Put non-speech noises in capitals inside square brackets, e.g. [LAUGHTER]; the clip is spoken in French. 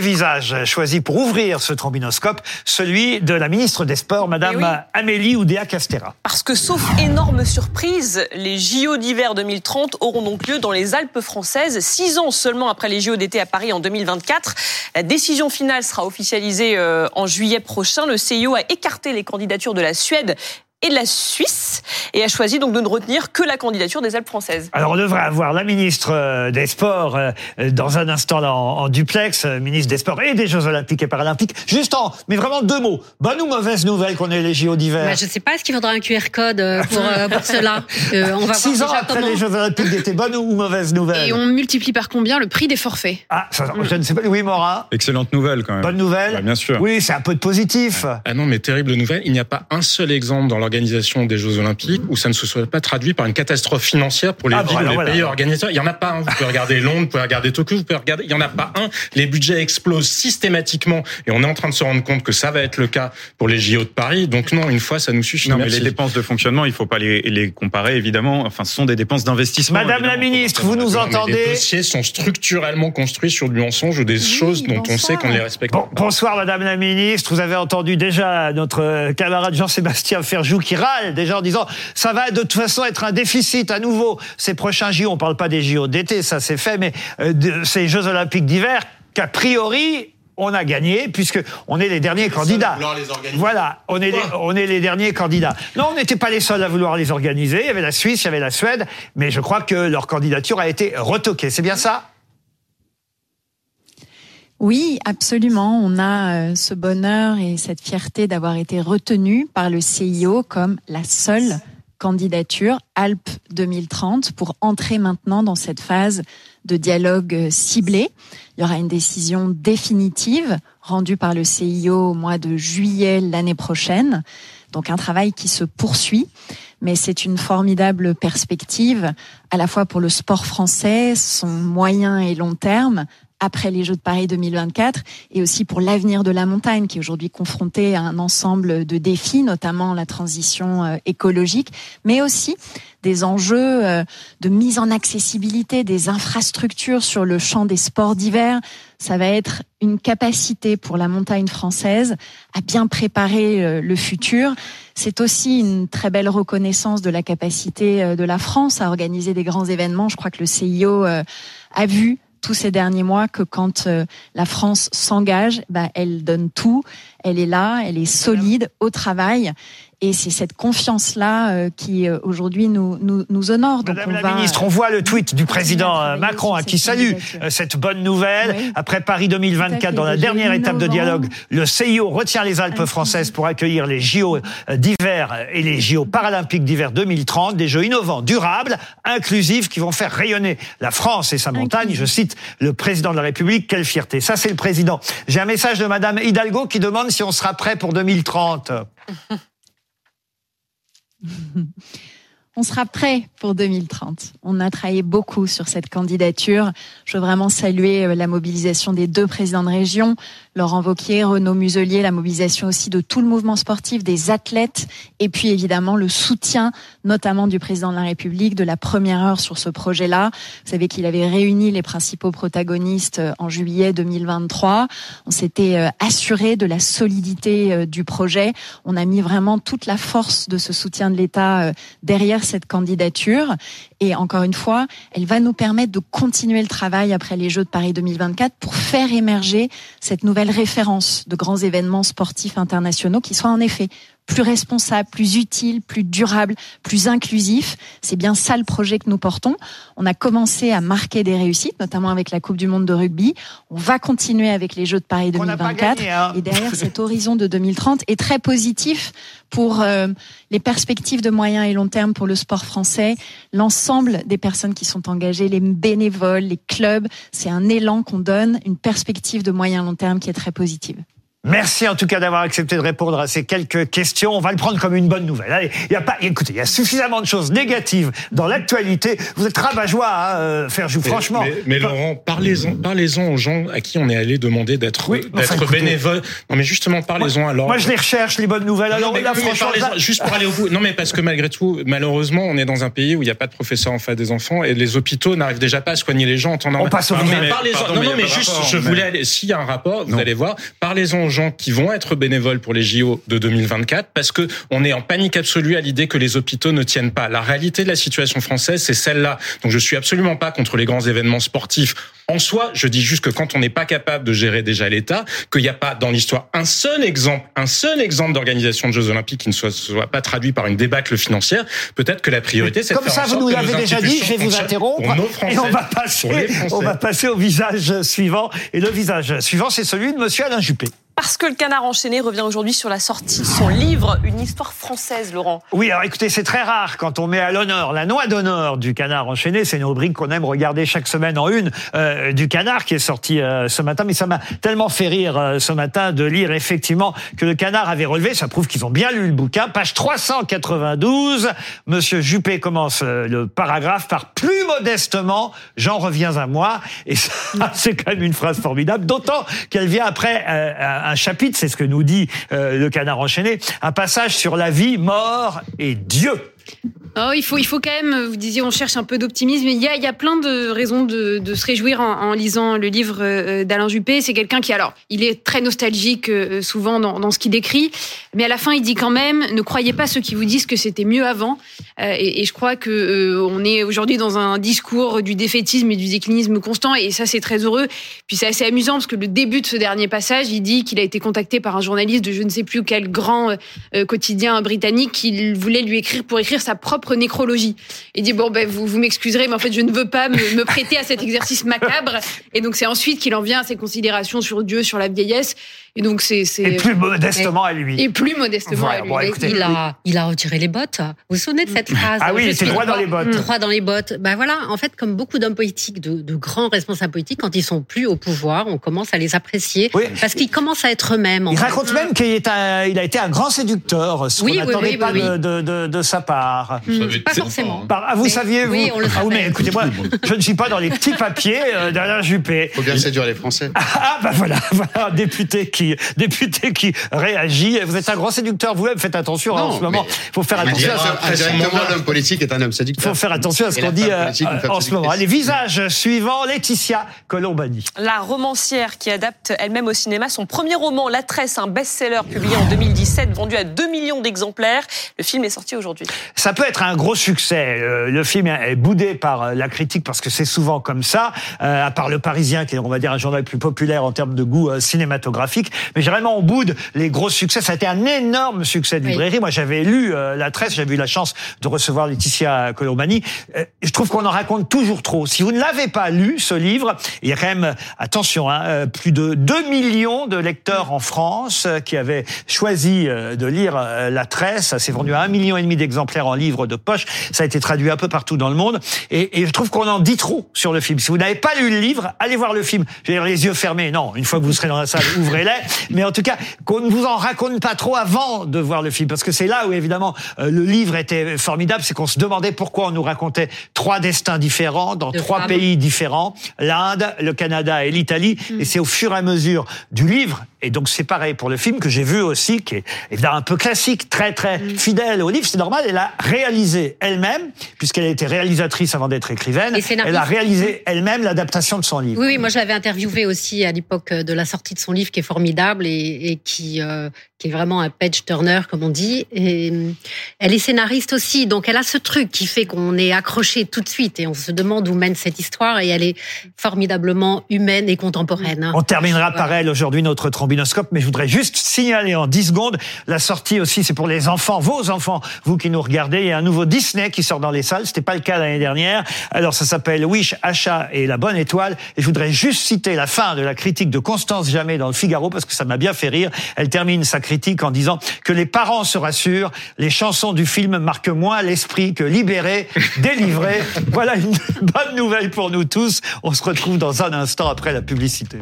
premier visage choisi pour ouvrir ce trombinoscope, celui de la ministre des Sports, Madame Eh Amélie Oudéa-Castera. Parce que, sauf énorme surprise, les JO d'hiver 2030 auront donc lieu dans les Alpes françaises, six ans seulement après les JO d'été à Paris en 2024. La décision finale sera officialisée euh, en juillet prochain. Le CIO a écarté les candidatures de la Suède et de la Suisse et a choisi donc de ne retenir que la candidature des Alpes françaises. Alors on devrait avoir la ministre euh, des Sports euh, dans un instant là, en, en duplex, euh, ministre des Sports et des Jeux Olympiques et Paralympiques. Juste en, mais vraiment deux mots. Bonne ou mauvaise nouvelle qu'on ait les JO d'hiver Bah, je ne sais pas, est-ce qu'il faudra un QR code euh, pour, euh, pour [LAUGHS] cela? Euh, On va Six voir ans après comment. les Jeux Olympiques d'été, bonne ou mauvaise nouvelle Et on multiplie par combien le prix des forfaits? Ah, ça, je ne sais pas. Oui, Morin. Excellente nouvelle quand même. Bonne nouvelle. Ouais, bien sûr. Oui, c'est un peu de positif. Ah non, mais terrible nouvelle. Il n'y a pas un seul exemple dans l'organisation des Jeux Olympiques où ça ne se soit pas traduit par une catastrophe financière pour les Ah villes, les voilà. pays organisateurs. Il y en a pas un. Vous pouvez regarder Londres, vous pouvez regarder Tokyo, vous pouvez regarder. Il y en a pas un. Les budgets explosent systématiquement et on est en train de se rendre compte que ça va être le cas pour les JO de Paris. Donc non, une fois, ça nous suffit. Non, mais Merci. les dépenses de fonctionnement, il faut pas les, les comparer, évidemment. Enfin, ce sont des dépenses d'investissement. Madame la ministre, vous nous mais Les entendez dossiers sont structurellement construits sur du mensonge ou des choses dont on sait qu'on ne les respecte Bon, pas. bonsoir Madame la Ministre. Vous avez entendu déjà notre camarade Jean-Sébastien Ferjou qui râle déjà en disant ça va de toute façon être un déficit à nouveau ces prochains JO. On parle pas des JO d'été, ça c'est fait, mais euh, de ces Jeux Olympiques d'hiver qu'a priori on a gagné puisque on est les derniers candidats. Voilà, on est, les, on est les derniers candidats. Non, on n'était pas les seuls à vouloir les organiser. Il y avait la Suisse, il y avait la Suède, mais je crois que leur candidature a été retoquée. C'est bien ça? Oui, absolument. On a euh, ce bonheur et cette fierté d'avoir été retenu par le CIO comme la seule candidature Alpes 2030 pour entrer maintenant dans cette phase de dialogue euh, ciblé. Il y aura une décision définitive rendue par le CIO au mois de juillet l'année prochaine. Donc un travail qui se poursuit, mais c'est une formidable perspective à la fois pour le sport français, son moyen et long terme, après les Jeux de Paris 2024 et aussi pour l'avenir de la montagne qui est aujourd'hui confrontée à un ensemble de défis, notamment la transition euh, écologique, mais aussi des enjeux euh, de mise en accessibilité des infrastructures sur le champ des sports d'hiver. Ça va être une capacité pour la montagne française à bien préparer euh, le futur. C'est aussi une très belle reconnaissance de la capacité de la France à organiser des grands événements. Je crois que le CIO a vu tous ces derniers mois que quand euh, la France s'engage, bah, elle donne tout, elle est là, elle est solide au travail. Et c'est cette confiance-là euh, qui euh, aujourd'hui nous, nous, nous honore. Donc Madame on la va, ministre, on voit le tweet du président euh, Macron hein, qui salue cette bonne nouvelle. Oui. Après Paris 2024, Tout à fait, dans la dernière étape de dialogue, le CIO retient les Alpes françaises pour accueillir les JO d'hiver et les JO paralympiques d'hiver 2030, des jeux innovants, durables, inclusifs, qui vont faire rayonner la France et sa montagne. Je cite le président de la République, quelle fierté. Ça, c'est le président. J'ai un message de Madame Hidalgo qui demande si on sera prêt pour 2030. [LAUGHS] On sera prêt pour 2030. On a travaillé beaucoup sur cette candidature. Je veux vraiment saluer euh, la mobilisation des deux présidents de région, Laurent Vauquier, Renaud Muselier, la mobilisation aussi de tout le mouvement sportif, des athlètes, et puis évidemment le soutien, notamment du président de la République, de la première heure sur ce projet-là. Vous savez qu'il avait réuni les principaux protagonistes euh, en juillet 2023. On s'était euh, assuré de la solidité du projet. On a mis vraiment toute la force de ce soutien de l'État derrière cette candidature. Et encore une fois, elle va nous permettre de continuer le travail après les Jeux de Paris 2024 pour faire émerger cette nouvelle référence de grands événements sportifs internationaux qui soient en effet plus responsable, plus utile, plus durable, plus inclusif. C'est bien ça le projet que nous portons. On a commencé à marquer des réussites, notamment avec la Coupe du Monde de rugby. On va continuer avec les Jeux de Paris Qu'on n'a pas 2024. gagné, hein. Et derrière cet horizon de 2030 est très positif pour euh, les perspectives de moyen et long terme pour le sport français. L'ensemble des personnes qui sont engagées, les bénévoles, les clubs, c'est un élan qu'on donne, une perspective de moyen long terme qui est très positive. Merci en tout cas d'avoir accepté de répondre à ces quelques questions. On va le prendre comme une bonne nouvelle. Allez, il y a pas, écoutez, il y a suffisamment de choses négatives dans l'actualité. Vous êtes rabat-joie, hein, euh, Ferjou, franchement. Mais, mais Laurent, parlez-en, parlez-en aux gens à qui on est allé demander d'être, Oui, enfin, bénévole. Non, mais justement, parlez-en alors. Moi, je les recherche, les bonnes nouvelles. Alors Non, mais là, oui, mais franchement, parlez-en, là- juste pour aller au bout. Non, mais parce que malgré tout, malheureusement, on est dans un pays où il n'y a pas de professeur en face des enfants et les hôpitaux n'arrivent déjà pas à soigner les gens en temps normal. passe au Non, mais pardon, Non, mais juste, rapport, je mais- voulais aller, s'il y a un rapport, vous Non. allez voir, parlez-en aux gens qui vont être bénévoles pour les JO de 2024 parce que on est en panique absolue à l'idée que les hôpitaux ne tiennent pas. La réalité de la situation française, c'est celle-là. Donc je suis absolument pas contre les grands événements sportifs en soi. Je dis juste que quand on n'est pas capable de gérer déjà l'État, qu'il n'y a pas dans l'histoire un seul exemple, un seul exemple d'organisation de Jeux Olympiques qui ne soit, soit pas traduit par une débâcle financière, peut-être que la priorité, c'est de Comme faire ça, en vous sorte nous que l'avez déjà dit, je vais vous interrompre. Français, Et on va passer, on va passer au visage suivant. Et le visage suivant, c'est celui de Monsieur Alain Juppé. Parce que le canard enchaîné revient aujourd'hui sur la sortie de son livre Une histoire française, Laurent. Oui, alors écoutez, c'est très rare quand on met à l'honneur la noix d'honneur du canard enchaîné. C'est une rubrique qu'on aime regarder chaque semaine en une euh, du canard qui est sorti euh, ce matin. Mais ça m'a tellement fait rire euh, ce matin de lire effectivement que le canard avait relevé. Ça prouve qu'ils ont bien lu le bouquin. Page 392. Monsieur Juppé commence le paragraphe par plus modestement, j'en reviens à moi. Et ça, [LAUGHS] c'est quand même une phrase formidable. D'autant qu'elle vient après euh, un chapitre, c'est ce que nous dit euh, le canard enchaîné, un passage sur la vie, mort et Dieu. Oh, il faut, il faut quand même, vous disiez, on cherche un peu d'optimisme. Il y a, il y a plein de raisons de, se réjouir en, lisant le livre euh, d'Alain Juppé. C'est quelqu'un qui, alors, il est très nostalgique euh, souvent dans, ce qu'il décrit, mais à la fin, il dit quand même, ne croyez pas ceux qui vous disent que c'était mieux avant. Euh, et, je crois que on est aujourd'hui dans un discours du défaitisme et du déclinisme constant, et ça, c'est très heureux. Puis c'est assez amusant parce que le début de ce dernier passage, il dit qu'il a été contacté par un journaliste de je ne sais plus quel grand quotidien britannique qui voulait lui écrire pour écrire sa propre nécrologie. Il dit bon ben vous, vous m'excuserez mais en fait je ne veux pas me, me prêter à cet exercice macabre et donc c'est ensuite qu'il en vient à ses considérations sur Dieu, sur la vieillesse et donc c'est c'est Et plus modestement à lui. et plus modestement Voilà, à lui. bon, écoutez, il a, il a retiré les bottes. Vous vous souvenez de cette phrase Ah oui, c'est droit dans les bottes. Droit dans les bottes. Ben voilà, en fait, comme beaucoup d'hommes politiques, de, de grands responsables politiques, quand ils sont plus au pouvoir, on commence à les apprécier Oui. parce qu'ils commencent à être eux-mêmes. Il fait. raconte même qu'il est un- il a été un grand séducteur, ce Oui, qu'on n'attendait oui, pas oui, de, oui. de, de, de sa part. Pas forcément. Par- ah, vous Mais- saviez, vous oui, on le Ah oui, mais écoutez, moi, je ne suis pas dans les petits papiers euh, d'Alain Juppé. Faut bien séduire les Français. [LAUGHS] Ah bah voilà, [LAUGHS] voilà un député qui, député qui réagit. Vous êtes un grand séducteur vous-même, faites attention hein, en ce moment. Il faut faire attention. après ce l'homme politique est un homme Il séducteur. faut faire attention à ce qu'on la dit euh, femme en ce moment. Les visages suivants, Laetitia Colombani. La romancière qui adapte elle-même au cinéma son premier roman, La Tresse, un best-seller publié en 2017, vendu à 2 millions d'exemplaires. Le film est sorti aujourd'hui. Ça peut être un gros succès. Euh, Le film est boudé par euh, la critique parce que c'est souvent comme ça, euh, à part Le Parisien, qui est, on va dire, un journal plus populaire en termes de goût euh, cinématographique. Mais généralement, on boude les gros succès. Ça a été un énorme succès de Oui. librairie. Moi, j'avais lu euh, La Tresse, j'avais eu la chance de recevoir Laetitia Colombani. Euh, je trouve qu'on en raconte toujours trop. Si vous ne l'avez pas lu, ce livre, il y a quand même, euh, attention, hein, euh, plus de 2 millions de lecteurs en France euh, qui avaient choisi euh, de lire euh, La Tresse. Ça s'est vendu à un million et demi d'exemplaires en livre de poche. Ça a été traduit un peu partout dans le monde. Et, et je trouve qu'on en dit trop sur le film. Si vous n'avez pas lu le livre, allez voir le film. J'ai les yeux fermés. Non, une fois que vous serez dans la salle, ouvrez-les. Mais en tout cas, qu'on ne vous en raconte pas trop avant de voir le film. Parce que c'est là où, évidemment, euh, le livre était formidable. C'est qu'on se demandait pourquoi on nous racontait trois destins différents dans De trois femmes. pays différents. L'Inde, le Canada et l'Italie. Et c'est au fur et à mesure du livre. Et donc, c'est pareil pour le film que j'ai vu aussi, qui est évidemment un peu classique, très, très fidèle au livre. C'est normal. Elle a réalisé elle-même, puisqu'elle a été réalisatrice avant d'être écrivaine. Et. Elle a réalisé elle-même l'adaptation de son livre. Oui, oui, moi je l'avais interviewé aussi à l'époque de la sortie de son livre qui est formidable et, et qui, euh, qui est vraiment un page turner comme on dit. Et euh, elle est scénariste aussi, donc elle a ce truc qui fait qu'on est accroché tout de suite et on se demande où mène cette histoire et elle est formidablement humaine et contemporaine. hein. On terminera par elle aujourd'hui notre mais je voudrais juste signaler en 10 secondes la sortie aussi, c'est pour les enfants, vos enfants, vous qui nous regardez, il y a un nouveau Disney qui sort dans les salles, c'était pas le cas l'année dernière. Alors ça s'appelle Wish, Achat et la bonne étoile. Et je voudrais juste citer la fin de la critique de Constance Jamais dans le Figaro parce que ça m'a bien fait rire. Elle termine sa critique en disant que les parents se rassurent, les chansons du film marquent moins l'esprit que libéré, [LAUGHS] délivré. voilà une bonne nouvelle pour nous tous. On se retrouve dans un instant après la publicité.